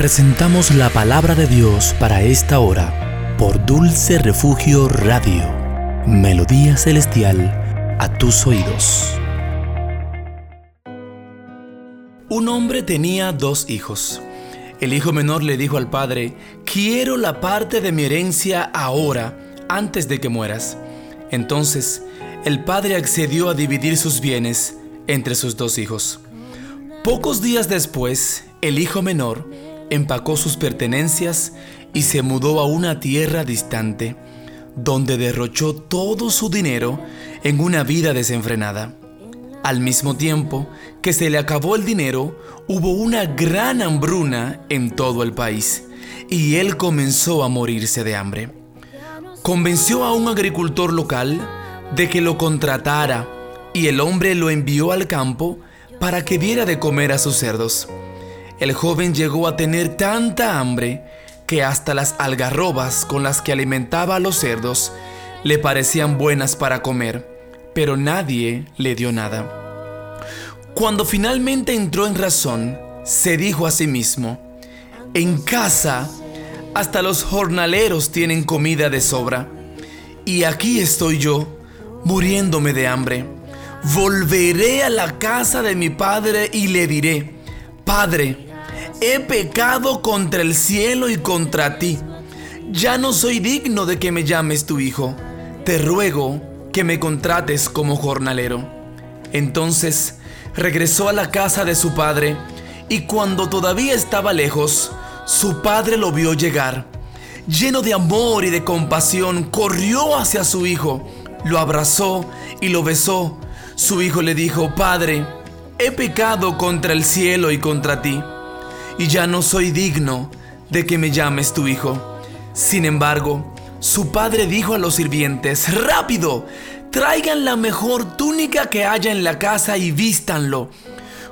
Presentamos la palabra de Dios para esta hora por Dulce Refugio Radio. Melodía celestial a tus oídos. Un hombre tenía dos hijos. El hijo menor le dijo al padre, quiero la parte de mi herencia ahora, antes de que mueras. Entonces, el padre accedió a dividir sus bienes entre sus dos hijos. Pocos días después, el hijo menor empacó sus pertenencias y se mudó a una tierra distante, donde derrochó todo su dinero en una vida desenfrenada. Al mismo tiempo que se le acabó el dinero, hubo una gran hambruna en todo el país y él comenzó a morirse de hambre. Convenció a un agricultor local de que lo contratara y el hombre lo envió al campo para que diera de comer a sus cerdos. El joven llegó a tener tanta hambre que hasta las algarrobas con las que alimentaba a los cerdos le parecían buenas para comer, pero nadie le dio nada. Cuando finalmente entró en razón, se dijo a sí mismo, en casa hasta los jornaleros tienen comida de sobra, y aquí estoy yo, muriéndome de hambre. Volveré a la casa de mi padre y le diré, Padre, he pecado contra el cielo y contra ti. Ya no soy digno de que me llames tu hijo. Te ruego que me contrates como jornalero. Entonces regresó a la casa de su padre y cuando todavía estaba lejos, su padre lo vio llegar. Lleno de amor y de compasión, corrió hacia su hijo, lo abrazó y lo besó. Su hijo le dijo, Padre, he pecado contra el cielo y contra ti y ya no soy digno de que me llames tu hijo. Sin embargo, su padre dijo a los sirvientes, rápido, traigan la mejor túnica que haya en la casa y vístanlo.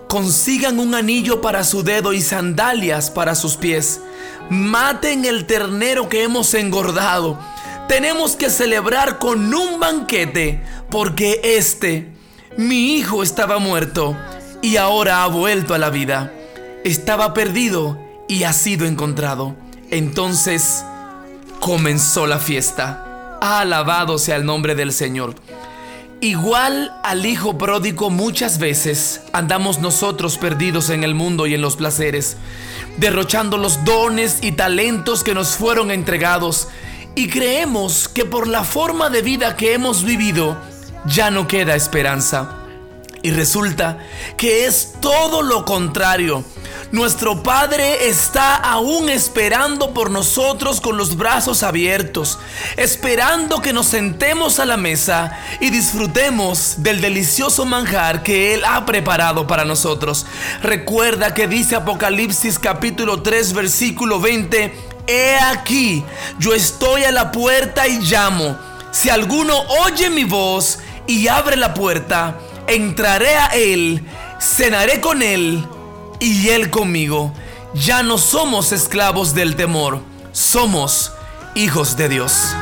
Consigan un anillo para su dedo y sandalias para sus pies. Maten el ternero que hemos engordado. Tenemos que celebrar con un banquete porque este, mi hijo, estaba muerto y ahora ha vuelto a la vida estaba perdido y ha sido encontrado. Entonces comenzó la fiesta. Alabado sea el nombre del Señor. Igual al Hijo pródigo muchas veces andamos nosotros perdidos en el mundo y en los placeres, derrochando los dones y talentos que nos fueron entregados y creemos que por la forma de vida que hemos vivido ya no queda esperanza. Y resulta que es todo lo contrario. Nuestro Padre está aún esperando por nosotros con los brazos abiertos, esperando que nos sentemos a la mesa y disfrutemos del delicioso manjar que Él ha preparado para nosotros. Recuerda que dice Apocalipsis capítulo 3 versículo 20, He aquí, yo estoy a la puerta y llamo. Si alguno oye mi voz y abre la puerta, entraré a Él, cenaré con Él y Él conmigo. Ya no somos esclavos del temor, somos hijos de Dios.